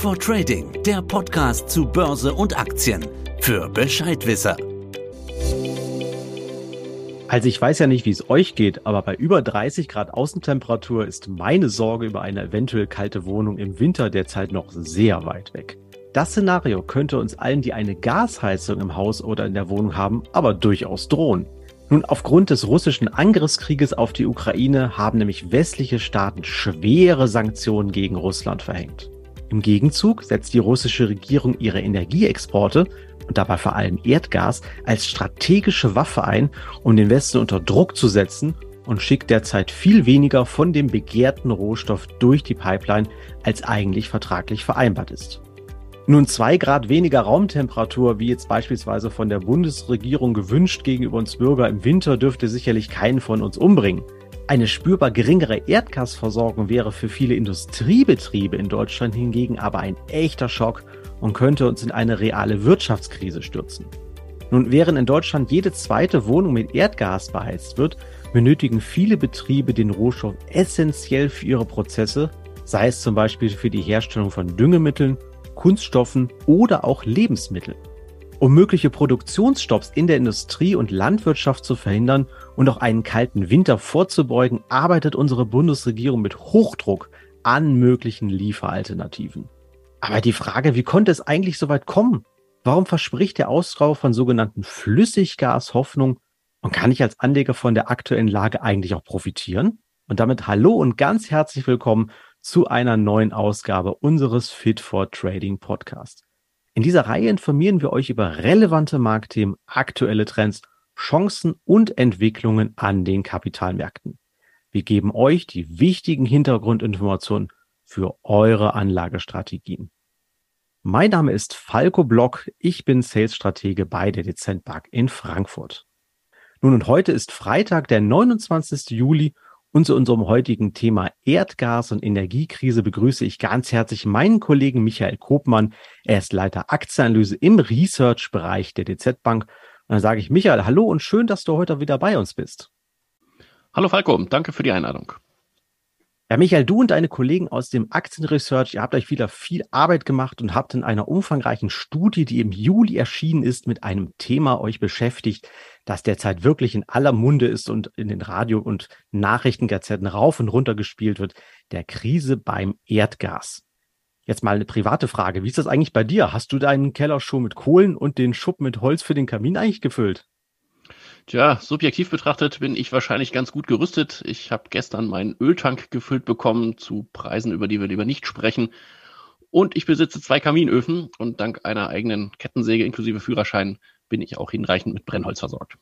for Trading, der Podcast zu Börse und Aktien für Bescheidwisser. Also ich weiß ja nicht, wie es euch geht, aber bei über 30 Grad Außentemperatur ist meine Sorge über eine eventuell kalte Wohnung im Winter derzeit noch sehr weit weg. Das Szenario könnte uns allen, die eine Gasheizung im Haus oder in der Wohnung haben, aber durchaus drohen. Nun, aufgrund des russischen Angriffskrieges auf die Ukraine haben nämlich westliche Staaten schwere Sanktionen gegen Russland verhängt. Im Gegenzug setzt die russische Regierung ihre Energieexporte und dabei vor allem Erdgas als strategische Waffe ein, um den Westen unter Druck zu setzen und schickt derzeit viel weniger von dem begehrten Rohstoff durch die Pipeline, als eigentlich vertraglich vereinbart ist. Nun zwei Grad weniger Raumtemperatur, wie jetzt beispielsweise von der Bundesregierung gewünscht gegenüber uns Bürger im Winter, dürfte sicherlich keinen von uns umbringen. Eine spürbar geringere Erdgasversorgung wäre für viele Industriebetriebe in Deutschland hingegen aber ein echter Schock und könnte uns in eine reale Wirtschaftskrise stürzen. Nun, während in Deutschland jede zweite Wohnung mit Erdgas beheizt wird, benötigen viele Betriebe den Rohstoff essentiell für ihre Prozesse, sei es zum Beispiel für die Herstellung von Düngemitteln, Kunststoffen oder auch Lebensmitteln. Um mögliche Produktionsstopps in der Industrie und Landwirtschaft zu verhindern und auch einen kalten Winter vorzubeugen, arbeitet unsere Bundesregierung mit Hochdruck an möglichen Lieferalternativen. Aber die Frage, wie konnte es eigentlich so weit kommen? Warum verspricht der Austrau von sogenannten Flüssiggas Hoffnung und kann ich als Anleger von der aktuellen Lage eigentlich auch profitieren? Und damit hallo und ganz herzlich willkommen zu einer neuen Ausgabe unseres Fit for Trading Podcast. In dieser Reihe informieren wir euch über relevante Marktthemen, aktuelle Trends, Chancen und Entwicklungen an den Kapitalmärkten. Wir geben euch die wichtigen Hintergrundinformationen für eure Anlagestrategien. Mein Name ist Falco Block, ich bin Sales-Stratege bei der Dezentbank in Frankfurt. Nun und heute ist Freitag, der 29. Juli und zu unserem heutigen Thema Erdgas und Energiekrise begrüße ich ganz herzlich meinen Kollegen Michael Kopmann. Er ist Leiter Aktienanalyse im Research-Bereich der DZ Bank. Und dann sage ich Michael, hallo und schön, dass du heute wieder bei uns bist. Hallo Falco, danke für die Einladung. Ja, Michael, du und deine Kollegen aus dem Aktienresearch, ihr habt euch wieder viel Arbeit gemacht und habt in einer umfangreichen Studie, die im Juli erschienen ist, mit einem Thema euch beschäftigt, das derzeit wirklich in aller Munde ist und in den Radio- und Nachrichtengazetten rauf und runter gespielt wird, der Krise beim Erdgas. Jetzt mal eine private Frage. Wie ist das eigentlich bei dir? Hast du deinen Keller schon mit Kohlen und den Schub mit Holz für den Kamin eigentlich gefüllt? Tja, subjektiv betrachtet bin ich wahrscheinlich ganz gut gerüstet. Ich habe gestern meinen Öltank gefüllt bekommen zu Preisen, über die wir lieber nicht sprechen. Und ich besitze zwei Kaminöfen und dank einer eigenen Kettensäge inklusive Führerschein bin ich auch hinreichend mit Brennholz versorgt.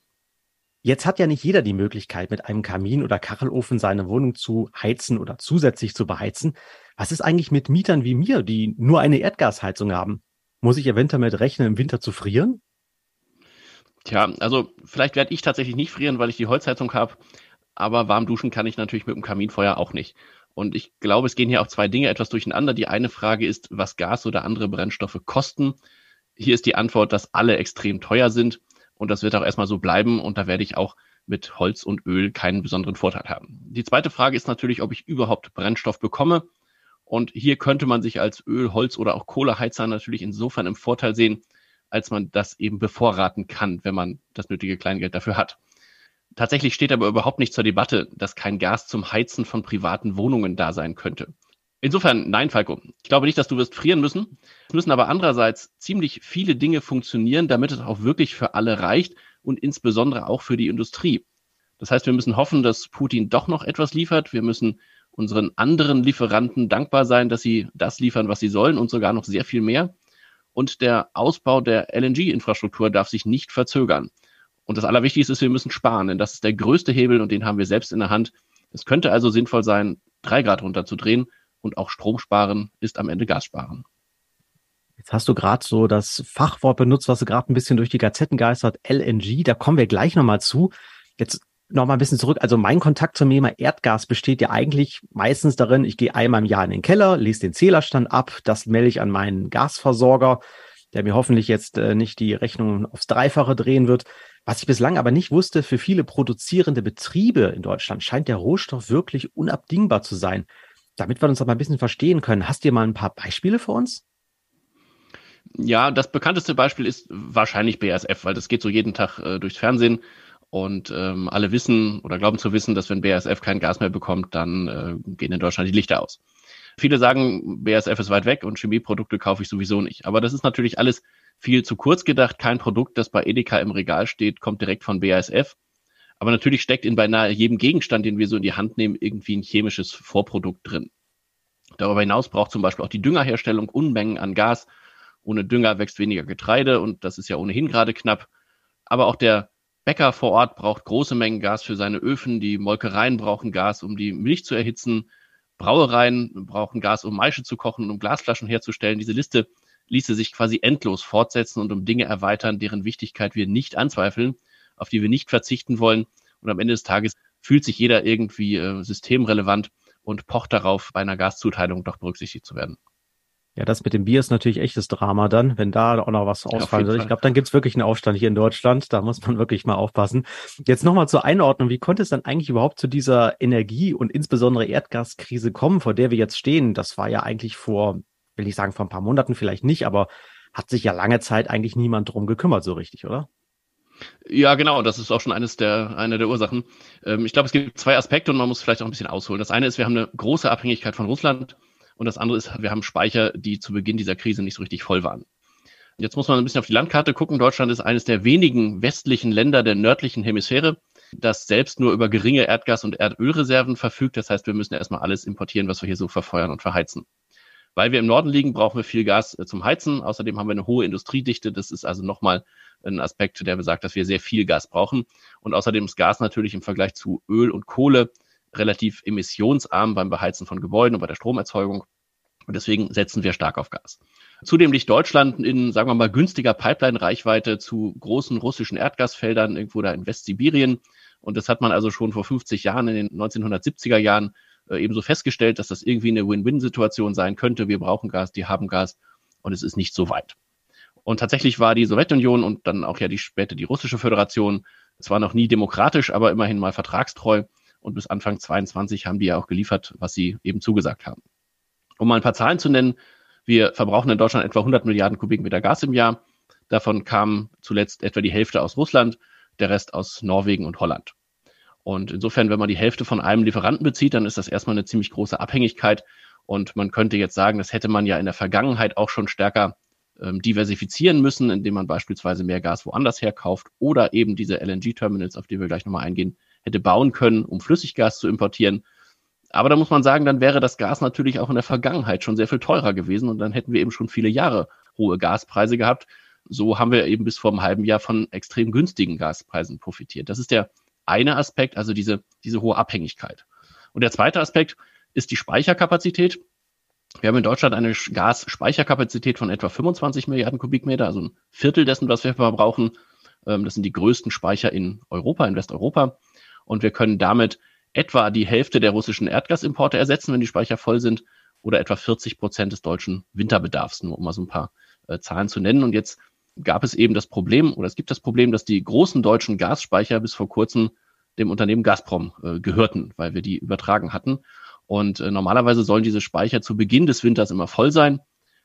Jetzt hat ja nicht jeder die Möglichkeit, mit einem Kamin oder Kachelofen seine Wohnung zu heizen oder zusätzlich zu beheizen. Was ist eigentlich mit Mietern wie mir, die nur eine Erdgasheizung haben? Muss ich eventuell mit rechnen, im Winter zu frieren? Tja, also vielleicht werde ich tatsächlich nicht frieren, weil ich die Holzheizung habe, aber warm duschen kann ich natürlich mit dem Kaminfeuer auch nicht. Und ich glaube, es gehen hier auch zwei Dinge etwas durcheinander. Die eine Frage ist, was Gas oder andere Brennstoffe kosten. Hier ist die Antwort, dass alle extrem teuer sind und das wird auch erstmal so bleiben und da werde ich auch mit Holz und Öl keinen besonderen Vorteil haben. Die zweite Frage ist natürlich, ob ich überhaupt Brennstoff bekomme. Und hier könnte man sich als Öl, Holz oder auch Kohleheizer natürlich insofern im Vorteil sehen, als man das eben bevorraten kann, wenn man das nötige Kleingeld dafür hat. Tatsächlich steht aber überhaupt nicht zur Debatte, dass kein Gas zum Heizen von privaten Wohnungen da sein könnte. Insofern, nein, Falco. Ich glaube nicht, dass du wirst frieren müssen. Es müssen aber andererseits ziemlich viele Dinge funktionieren, damit es auch wirklich für alle reicht und insbesondere auch für die Industrie. Das heißt, wir müssen hoffen, dass Putin doch noch etwas liefert. Wir müssen unseren anderen Lieferanten dankbar sein, dass sie das liefern, was sie sollen und sogar noch sehr viel mehr und der Ausbau der LNG-Infrastruktur darf sich nicht verzögern. Und das Allerwichtigste ist, wir müssen sparen, denn das ist der größte Hebel und den haben wir selbst in der Hand. Es könnte also sinnvoll sein, drei Grad runterzudrehen und auch Strom sparen ist am Ende Gas sparen. Jetzt hast du gerade so das Fachwort benutzt, was du gerade ein bisschen durch die Gazetten geistert, LNG. Da kommen wir gleich nochmal zu. Jetzt noch mal ein bisschen zurück. Also mein Kontakt zum Thema Erdgas besteht ja eigentlich meistens darin, ich gehe einmal im Jahr in den Keller, lese den Zählerstand ab, das melde ich an meinen Gasversorger, der mir hoffentlich jetzt äh, nicht die Rechnung aufs Dreifache drehen wird. Was ich bislang aber nicht wusste, für viele produzierende Betriebe in Deutschland scheint der Rohstoff wirklich unabdingbar zu sein. Damit wir uns aber ein bisschen verstehen können, hast du mal ein paar Beispiele für uns? Ja, das bekannteste Beispiel ist wahrscheinlich BASF, weil das geht so jeden Tag äh, durchs Fernsehen und ähm, alle wissen oder glauben zu wissen, dass wenn BASF kein Gas mehr bekommt, dann äh, gehen in Deutschland die Lichter aus. Viele sagen, BASF ist weit weg und Chemieprodukte kaufe ich sowieso nicht. Aber das ist natürlich alles viel zu kurz gedacht. Kein Produkt, das bei Edeka im Regal steht, kommt direkt von BASF. Aber natürlich steckt in beinahe jedem Gegenstand, den wir so in die Hand nehmen, irgendwie ein chemisches Vorprodukt drin. Darüber hinaus braucht zum Beispiel auch die Düngerherstellung Unmengen an Gas. Ohne Dünger wächst weniger Getreide und das ist ja ohnehin gerade knapp. Aber auch der Bäcker vor Ort braucht große Mengen Gas für seine Öfen. Die Molkereien brauchen Gas, um die Milch zu erhitzen. Brauereien brauchen Gas, um Maische zu kochen und um Glasflaschen herzustellen. Diese Liste ließe sich quasi endlos fortsetzen und um Dinge erweitern, deren Wichtigkeit wir nicht anzweifeln, auf die wir nicht verzichten wollen. Und am Ende des Tages fühlt sich jeder irgendwie äh, systemrelevant und pocht darauf, bei einer Gaszuteilung doch berücksichtigt zu werden. Ja, das mit dem Bier ist natürlich echtes Drama dann, wenn da auch noch was ausfallen soll. Ich glaube, dann gibt's wirklich einen Aufstand hier in Deutschland. Da muss man wirklich mal aufpassen. Jetzt nochmal zur Einordnung. Wie konnte es dann eigentlich überhaupt zu dieser Energie- und insbesondere Erdgaskrise kommen, vor der wir jetzt stehen? Das war ja eigentlich vor, will ich sagen, vor ein paar Monaten vielleicht nicht, aber hat sich ja lange Zeit eigentlich niemand drum gekümmert, so richtig, oder? Ja, genau, das ist auch schon eines der, eine der Ursachen. Ähm, ich glaube, es gibt zwei Aspekte und man muss vielleicht auch ein bisschen ausholen. Das eine ist, wir haben eine große Abhängigkeit von Russland und das andere ist, wir haben Speicher, die zu Beginn dieser Krise nicht so richtig voll waren. Jetzt muss man ein bisschen auf die Landkarte gucken. Deutschland ist eines der wenigen westlichen Länder der nördlichen Hemisphäre, das selbst nur über geringe Erdgas- und Erdölreserven verfügt. Das heißt, wir müssen erstmal alles importieren, was wir hier so verfeuern und verheizen. Weil wir im Norden liegen, brauchen wir viel Gas äh, zum Heizen. Außerdem haben wir eine hohe Industriedichte. Das ist also nochmal ein Aspekt, der besagt, dass wir sehr viel Gas brauchen. Und außerdem ist Gas natürlich im Vergleich zu Öl und Kohle relativ emissionsarm beim Beheizen von Gebäuden und bei der Stromerzeugung. Und deswegen setzen wir stark auf Gas. Zudem liegt Deutschland in, sagen wir mal, günstiger Pipeline-Reichweite zu großen russischen Erdgasfeldern irgendwo da in Westsibirien. Und das hat man also schon vor 50 Jahren, in den 1970er Jahren, äh, ebenso festgestellt, dass das irgendwie eine Win-Win-Situation sein könnte. Wir brauchen Gas, die haben Gas und es ist nicht so weit. Und tatsächlich war die Sowjetunion und dann auch ja die später die russische Föderation zwar noch nie demokratisch, aber immerhin mal vertragstreu. Und bis Anfang 22 haben die ja auch geliefert, was sie eben zugesagt haben. Um mal ein paar Zahlen zu nennen, wir verbrauchen in Deutschland etwa 100 Milliarden Kubikmeter Gas im Jahr. Davon kam zuletzt etwa die Hälfte aus Russland, der Rest aus Norwegen und Holland. Und insofern, wenn man die Hälfte von einem Lieferanten bezieht, dann ist das erstmal eine ziemlich große Abhängigkeit. Und man könnte jetzt sagen, das hätte man ja in der Vergangenheit auch schon stärker ähm, diversifizieren müssen, indem man beispielsweise mehr Gas woanders herkauft oder eben diese LNG-Terminals, auf die wir gleich nochmal eingehen, hätte bauen können, um Flüssiggas zu importieren. Aber da muss man sagen, dann wäre das Gas natürlich auch in der Vergangenheit schon sehr viel teurer gewesen und dann hätten wir eben schon viele Jahre hohe Gaspreise gehabt. So haben wir eben bis vor einem halben Jahr von extrem günstigen Gaspreisen profitiert. Das ist der eine Aspekt, also diese, diese hohe Abhängigkeit. Und der zweite Aspekt ist die Speicherkapazität. Wir haben in Deutschland eine Gasspeicherkapazität von etwa 25 Milliarden Kubikmeter, also ein Viertel dessen, was wir verbrauchen. Ähm, das sind die größten Speicher in Europa, in Westeuropa. Und wir können damit etwa die Hälfte der russischen Erdgasimporte ersetzen, wenn die Speicher voll sind, oder etwa 40 Prozent des deutschen Winterbedarfs, nur um mal so ein paar äh, Zahlen zu nennen. Und jetzt gab es eben das Problem, oder es gibt das Problem, dass die großen deutschen Gasspeicher bis vor kurzem dem Unternehmen Gazprom äh, gehörten, weil wir die übertragen hatten. Und äh, normalerweise sollen diese Speicher zu Beginn des Winters immer voll sein,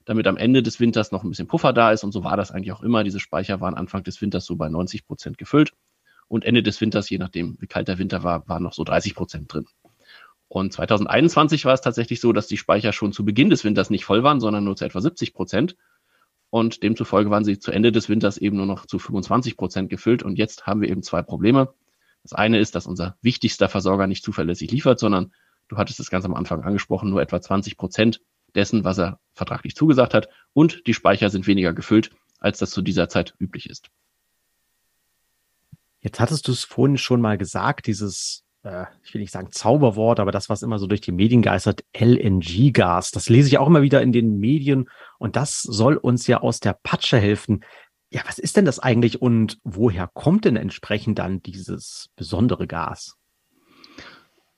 damit am Ende des Winters noch ein bisschen Puffer da ist. Und so war das eigentlich auch immer. Diese Speicher waren Anfang des Winters so bei 90 Prozent gefüllt. Und Ende des Winters, je nachdem, wie kalt der Winter war, waren noch so 30 Prozent drin. Und 2021 war es tatsächlich so, dass die Speicher schon zu Beginn des Winters nicht voll waren, sondern nur zu etwa 70 Prozent. Und demzufolge waren sie zu Ende des Winters eben nur noch zu 25 Prozent gefüllt. Und jetzt haben wir eben zwei Probleme. Das eine ist, dass unser wichtigster Versorger nicht zuverlässig liefert, sondern du hattest es ganz am Anfang angesprochen, nur etwa 20 Prozent dessen, was er vertraglich zugesagt hat. Und die Speicher sind weniger gefüllt, als das zu dieser Zeit üblich ist. Jetzt hattest du es vorhin schon mal gesagt, dieses, äh, ich will nicht sagen Zauberwort, aber das, was immer so durch die Medien geistert, LNG-Gas. Das lese ich auch immer wieder in den Medien und das soll uns ja aus der Patsche helfen. Ja, was ist denn das eigentlich und woher kommt denn entsprechend dann dieses besondere Gas?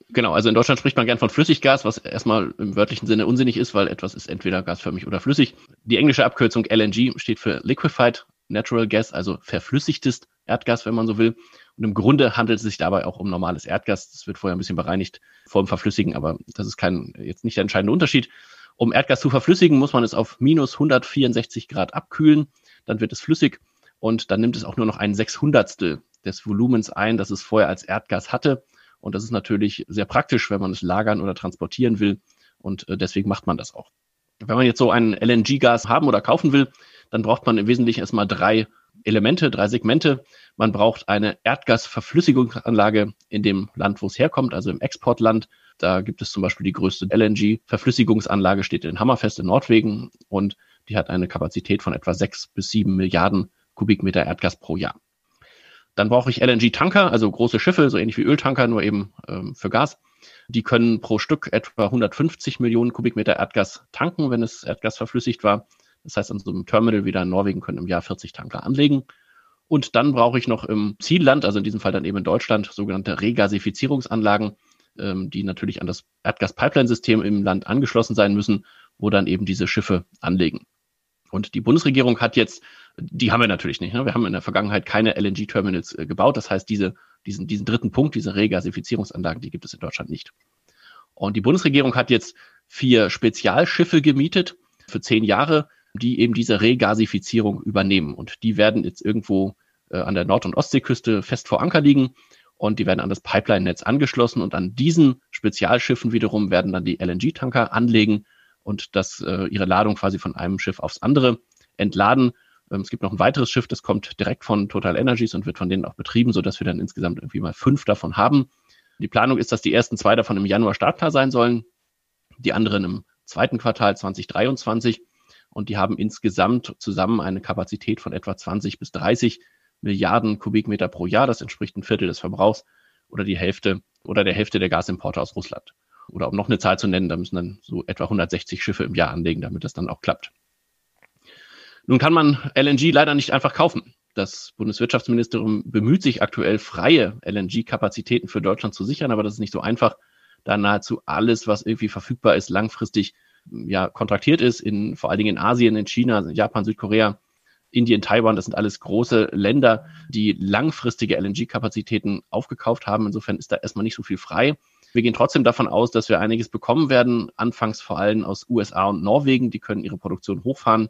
Genau, also in Deutschland spricht man gern von Flüssiggas, was erstmal im wörtlichen Sinne unsinnig ist, weil etwas ist entweder gasförmig oder flüssig. Die englische Abkürzung LNG steht für Liquefied Natural Gas, also verflüssigtes Erdgas, wenn man so will. Und im Grunde handelt es sich dabei auch um normales Erdgas. Das wird vorher ein bisschen bereinigt vor dem Verflüssigen, aber das ist kein, jetzt nicht der entscheidende Unterschied. Um Erdgas zu verflüssigen, muss man es auf minus 164 Grad abkühlen. Dann wird es flüssig und dann nimmt es auch nur noch ein Sechshundertstel des Volumens ein, das es vorher als Erdgas hatte. Und das ist natürlich sehr praktisch, wenn man es lagern oder transportieren will. Und äh, deswegen macht man das auch. Wenn man jetzt so ein LNG-Gas haben oder kaufen will, dann braucht man im Wesentlichen erstmal drei Elemente, drei Segmente. Man braucht eine Erdgasverflüssigungsanlage in dem Land, wo es herkommt, also im Exportland. Da gibt es zum Beispiel die größte LNG-Verflüssigungsanlage, steht in Hammerfest in Nordwegen und die hat eine Kapazität von etwa sechs bis sieben Milliarden Kubikmeter Erdgas pro Jahr. Dann brauche ich LNG-Tanker, also große Schiffe, so ähnlich wie Öltanker, nur eben ähm, für Gas. Die können pro Stück etwa 150 Millionen Kubikmeter Erdgas tanken, wenn es Erdgas verflüssigt war. Das heißt, an so einem Terminal wieder in Norwegen können im Jahr 40 Tanker anlegen. Und dann brauche ich noch im Zielland, also in diesem Fall dann eben in Deutschland, sogenannte Regasifizierungsanlagen, ähm, die natürlich an das Erdgas-Pipeline-System im Land angeschlossen sein müssen, wo dann eben diese Schiffe anlegen. Und die Bundesregierung hat jetzt, die haben wir natürlich nicht. Ne? Wir haben in der Vergangenheit keine LNG-Terminals äh, gebaut. Das heißt, diese, diesen, diesen dritten Punkt, diese Regasifizierungsanlagen, die gibt es in Deutschland nicht. Und die Bundesregierung hat jetzt vier Spezialschiffe gemietet für zehn Jahre, die eben diese Regasifizierung übernehmen. Und die werden jetzt irgendwo äh, an der Nord- und Ostseeküste fest vor Anker liegen und die werden an das Pipeline-Netz angeschlossen und an diesen Spezialschiffen wiederum werden dann die LNG-Tanker anlegen und das äh, ihre Ladung quasi von einem Schiff aufs andere entladen. Ähm, es gibt noch ein weiteres Schiff, das kommt direkt von Total Energies und wird von denen auch betrieben, so dass wir dann insgesamt irgendwie mal fünf davon haben. Die Planung ist, dass die ersten zwei davon im Januar startklar sein sollen, die anderen im zweiten Quartal 2023 und die haben insgesamt zusammen eine Kapazität von etwa 20 bis 30 Milliarden Kubikmeter pro Jahr. Das entspricht ein Viertel des Verbrauchs oder die Hälfte oder der Hälfte der Gasimporte aus Russland oder um noch eine Zahl zu nennen, da müssen dann so etwa 160 Schiffe im Jahr anlegen, damit das dann auch klappt. Nun kann man LNG leider nicht einfach kaufen. Das Bundeswirtschaftsministerium bemüht sich aktuell, freie LNG-Kapazitäten für Deutschland zu sichern, aber das ist nicht so einfach, da nahezu alles, was irgendwie verfügbar ist, langfristig ja, kontraktiert ist, in, vor allen Dingen in Asien, in China, Japan, Südkorea, Indien, Taiwan, das sind alles große Länder, die langfristige LNG-Kapazitäten aufgekauft haben. Insofern ist da erstmal nicht so viel frei. Wir gehen trotzdem davon aus, dass wir einiges bekommen werden, anfangs vor allem aus USA und Norwegen. Die können ihre Produktion hochfahren.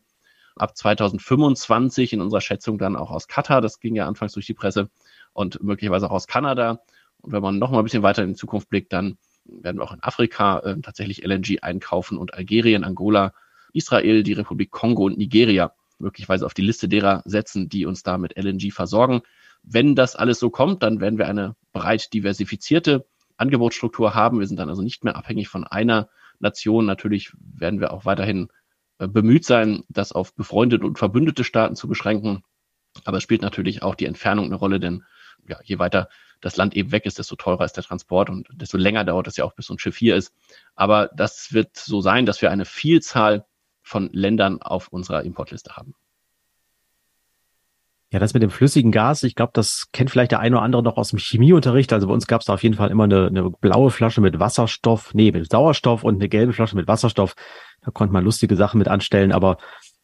Ab 2025 in unserer Schätzung dann auch aus Katar. Das ging ja anfangs durch die Presse und möglicherweise auch aus Kanada. Und wenn man noch mal ein bisschen weiter in die Zukunft blickt, dann werden wir auch in Afrika äh, tatsächlich LNG einkaufen und Algerien, Angola, Israel, die Republik Kongo und Nigeria möglicherweise auf die Liste derer setzen, die uns da mit LNG versorgen. Wenn das alles so kommt, dann werden wir eine breit diversifizierte Angebotsstruktur haben. Wir sind dann also nicht mehr abhängig von einer Nation. Natürlich werden wir auch weiterhin äh, bemüht sein, das auf befreundete und verbündete Staaten zu beschränken. Aber es spielt natürlich auch die Entfernung eine Rolle, denn ja, je weiter das Land eben weg ist, desto teurer ist der Transport und desto länger dauert es ja auch, bis so ein Schiff hier ist. Aber das wird so sein, dass wir eine Vielzahl von Ländern auf unserer Importliste haben. Ja, das mit dem flüssigen Gas, ich glaube, das kennt vielleicht der eine oder andere noch aus dem Chemieunterricht. Also bei uns gab es da auf jeden Fall immer eine, eine blaue Flasche mit Wasserstoff, nee, mit Sauerstoff und eine gelbe Flasche mit Wasserstoff. Da konnte man lustige Sachen mit anstellen, aber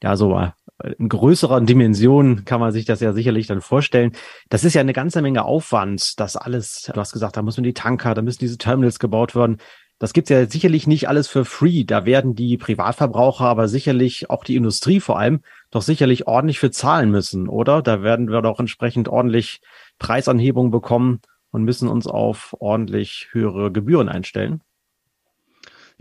ja, so äh, in größerer Dimension kann man sich das ja sicherlich dann vorstellen. Das ist ja eine ganze Menge Aufwand, das alles, du hast gesagt, da müssen die Tanker, da müssen diese Terminals gebaut werden. Das gibt's ja sicherlich nicht alles für free. Da werden die Privatverbraucher, aber sicherlich auch die Industrie vor allem doch sicherlich ordentlich für zahlen müssen, oder? Da werden wir doch entsprechend ordentlich Preisanhebungen bekommen und müssen uns auf ordentlich höhere Gebühren einstellen.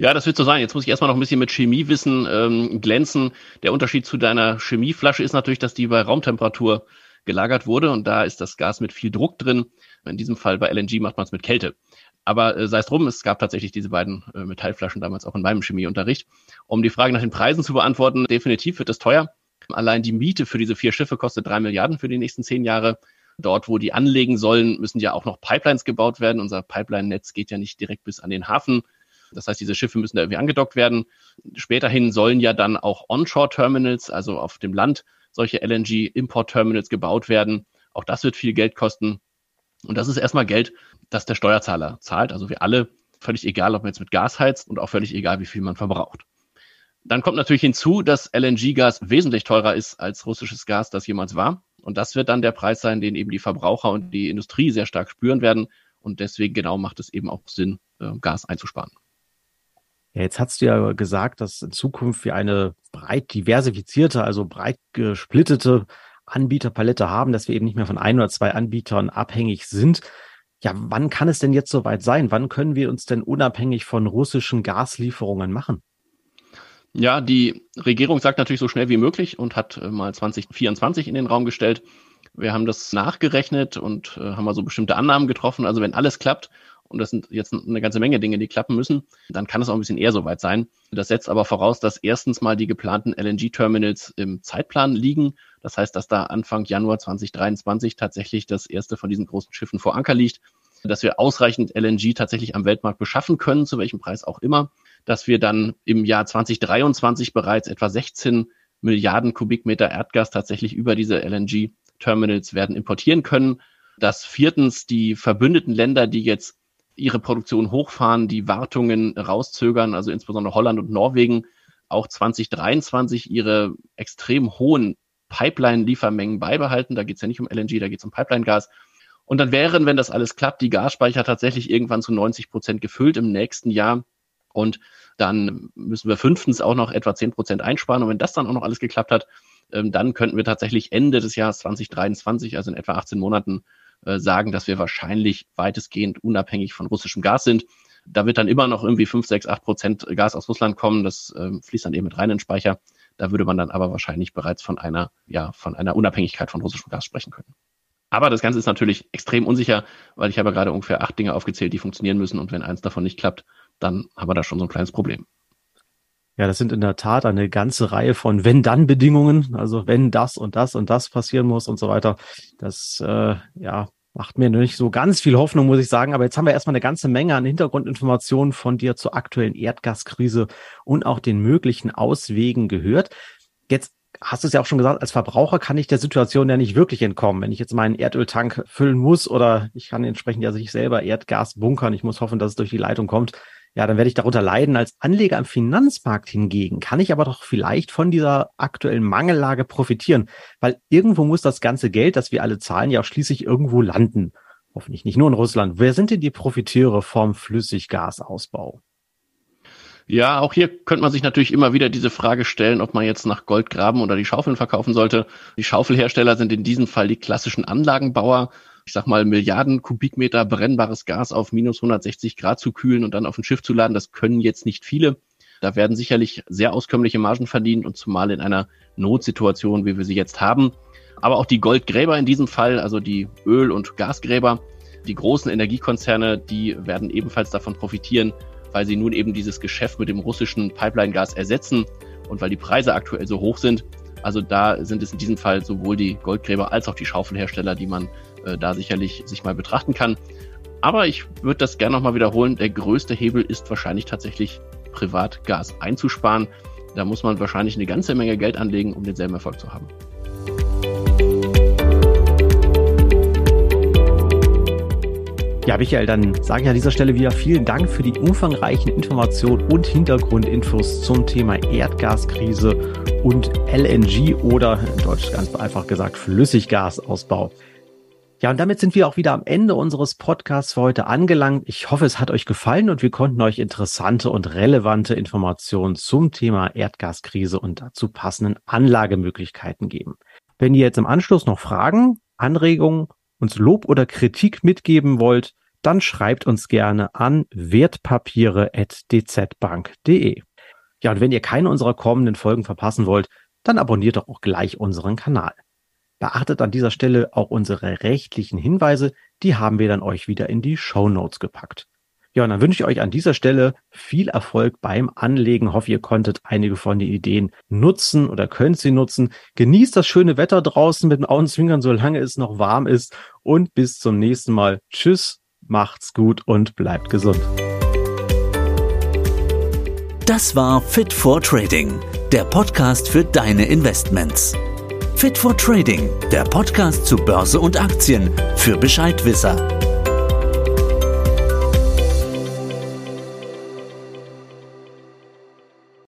Ja, das wird so sein. Jetzt muss ich erstmal noch ein bisschen mit Chemiewissen ähm, glänzen. Der Unterschied zu deiner Chemieflasche ist natürlich, dass die bei Raumtemperatur gelagert wurde und da ist das Gas mit viel Druck drin. In diesem Fall bei LNG macht man es mit Kälte. Aber äh, sei es drum, es gab tatsächlich diese beiden äh, Metallflaschen damals auch in meinem Chemieunterricht. Um die Frage nach den Preisen zu beantworten, definitiv wird es teuer. Allein die Miete für diese vier Schiffe kostet drei Milliarden für die nächsten zehn Jahre. Dort, wo die anlegen sollen, müssen ja auch noch Pipelines gebaut werden. Unser Pipeline-Netz geht ja nicht direkt bis an den Hafen. Das heißt, diese Schiffe müssen da irgendwie angedockt werden. Späterhin sollen ja dann auch Onshore-Terminals, also auf dem Land, solche LNG-Import-Terminals gebaut werden. Auch das wird viel Geld kosten. Und das ist erstmal Geld, das der Steuerzahler zahlt. Also wir alle, völlig egal, ob man jetzt mit Gas heizt und auch völlig egal, wie viel man verbraucht. Dann kommt natürlich hinzu, dass LNG-Gas wesentlich teurer ist als russisches Gas, das jemals war. Und das wird dann der Preis sein, den eben die Verbraucher und die Industrie sehr stark spüren werden. Und deswegen genau macht es eben auch Sinn, äh, Gas einzusparen. Ja, jetzt hast du ja gesagt, dass in Zukunft wir eine breit diversifizierte, also breit gesplittete Anbieterpalette haben, dass wir eben nicht mehr von ein oder zwei Anbietern abhängig sind. Ja, wann kann es denn jetzt soweit sein? Wann können wir uns denn unabhängig von russischen Gaslieferungen machen? Ja, die Regierung sagt natürlich so schnell wie möglich und hat äh, mal 2024 in den Raum gestellt. Wir haben das nachgerechnet und äh, haben mal so bestimmte Annahmen getroffen. Also wenn alles klappt, und das sind jetzt eine ganze Menge Dinge, die klappen müssen, dann kann es auch ein bisschen eher soweit sein. Das setzt aber voraus, dass erstens mal die geplanten LNG-Terminals im Zeitplan liegen. Das heißt, dass da Anfang Januar 2023 tatsächlich das erste von diesen großen Schiffen vor Anker liegt, dass wir ausreichend LNG tatsächlich am Weltmarkt beschaffen können, zu welchem Preis auch immer, dass wir dann im Jahr 2023 bereits etwa 16 Milliarden Kubikmeter Erdgas tatsächlich über diese LNG-Terminals werden importieren können, dass viertens die verbündeten Länder, die jetzt ihre Produktion hochfahren, die Wartungen rauszögern, also insbesondere Holland und Norwegen, auch 2023 ihre extrem hohen Pipeline-Liefermengen beibehalten. Da geht es ja nicht um LNG, da geht es um Pipeline-Gas. Und dann wären, wenn das alles klappt, die Gasspeicher tatsächlich irgendwann zu 90 Prozent gefüllt im nächsten Jahr. Und dann müssen wir fünftens auch noch etwa 10 Prozent einsparen. Und wenn das dann auch noch alles geklappt hat, ähm, dann könnten wir tatsächlich Ende des Jahres 2023, also in etwa 18 Monaten, äh, sagen, dass wir wahrscheinlich weitestgehend unabhängig von russischem Gas sind. Da wird dann immer noch irgendwie 5, 6, 8 Prozent Gas aus Russland kommen. Das ähm, fließt dann eben mit rein in den Speicher. Da würde man dann aber wahrscheinlich bereits von einer, ja, von einer Unabhängigkeit von russischem Gas sprechen können. Aber das Ganze ist natürlich extrem unsicher, weil ich habe gerade ungefähr acht Dinge aufgezählt, die funktionieren müssen. Und wenn eins davon nicht klappt, dann haben wir da schon so ein kleines Problem. Ja, das sind in der Tat eine ganze Reihe von Wenn-Dann-Bedingungen. Also wenn das und das und das passieren muss und so weiter. Das äh, ja, macht mir nicht so ganz viel Hoffnung, muss ich sagen. Aber jetzt haben wir erstmal eine ganze Menge an Hintergrundinformationen von dir zur aktuellen Erdgaskrise und auch den möglichen Auswegen gehört. Jetzt hast du es ja auch schon gesagt, als Verbraucher kann ich der Situation ja nicht wirklich entkommen. Wenn ich jetzt meinen Erdöltank füllen muss oder ich kann entsprechend ja sich selber Erdgas bunkern, ich muss hoffen, dass es durch die Leitung kommt, ja, dann werde ich darunter leiden. Als Anleger am Finanzmarkt hingegen kann ich aber doch vielleicht von dieser aktuellen Mangellage profitieren, weil irgendwo muss das ganze Geld, das wir alle zahlen, ja auch schließlich irgendwo landen. Hoffentlich nicht nur in Russland. Wer sind denn die Profiteure vom Flüssiggasausbau? Ja, auch hier könnte man sich natürlich immer wieder diese Frage stellen, ob man jetzt nach Gold graben oder die Schaufeln verkaufen sollte. Die Schaufelhersteller sind in diesem Fall die klassischen Anlagenbauer ich sag mal, Milliarden Kubikmeter brennbares Gas auf minus 160 Grad zu kühlen und dann auf ein Schiff zu laden, das können jetzt nicht viele. Da werden sicherlich sehr auskömmliche Margen verdient und zumal in einer Notsituation, wie wir sie jetzt haben. Aber auch die Goldgräber in diesem Fall, also die Öl- und Gasgräber, die großen Energiekonzerne, die werden ebenfalls davon profitieren, weil sie nun eben dieses Geschäft mit dem russischen Pipeline-Gas ersetzen und weil die Preise aktuell so hoch sind. Also da sind es in diesem Fall sowohl die Goldgräber als auch die Schaufelhersteller, die man äh, da sicherlich sich mal betrachten kann. Aber ich würde das gerne nochmal wiederholen. Der größte Hebel ist wahrscheinlich tatsächlich Privatgas einzusparen. Da muss man wahrscheinlich eine ganze Menge Geld anlegen, um denselben Erfolg zu haben. Ja, Michael, dann sage ich an dieser Stelle wieder vielen Dank für die umfangreichen Informationen und Hintergrundinfos zum Thema Erdgaskrise und LNG oder in Deutsch ganz einfach gesagt Flüssiggasausbau. Ja, und damit sind wir auch wieder am Ende unseres Podcasts für heute angelangt. Ich hoffe, es hat euch gefallen und wir konnten euch interessante und relevante Informationen zum Thema Erdgaskrise und dazu passenden Anlagemöglichkeiten geben. Wenn ihr jetzt im Anschluss noch Fragen, Anregungen, uns Lob oder Kritik mitgeben wollt, dann schreibt uns gerne an wertpapiere.dzbank.de. Ja, und wenn ihr keine unserer kommenden Folgen verpassen wollt, dann abonniert doch auch gleich unseren Kanal. Beachtet an dieser Stelle auch unsere rechtlichen Hinweise, die haben wir dann euch wieder in die Show Notes gepackt. Ja, und dann wünsche ich euch an dieser Stelle viel Erfolg beim Anlegen. Hoffe, ihr konntet einige von den Ideen nutzen oder könnt sie nutzen. Genießt das schöne Wetter draußen mit den Augenzwinkern, solange es noch warm ist. Und bis zum nächsten Mal. Tschüss, macht's gut und bleibt gesund. Das war Fit for Trading, der Podcast für deine Investments. Fit for Trading, der Podcast zu Börse und Aktien für Bescheidwisser.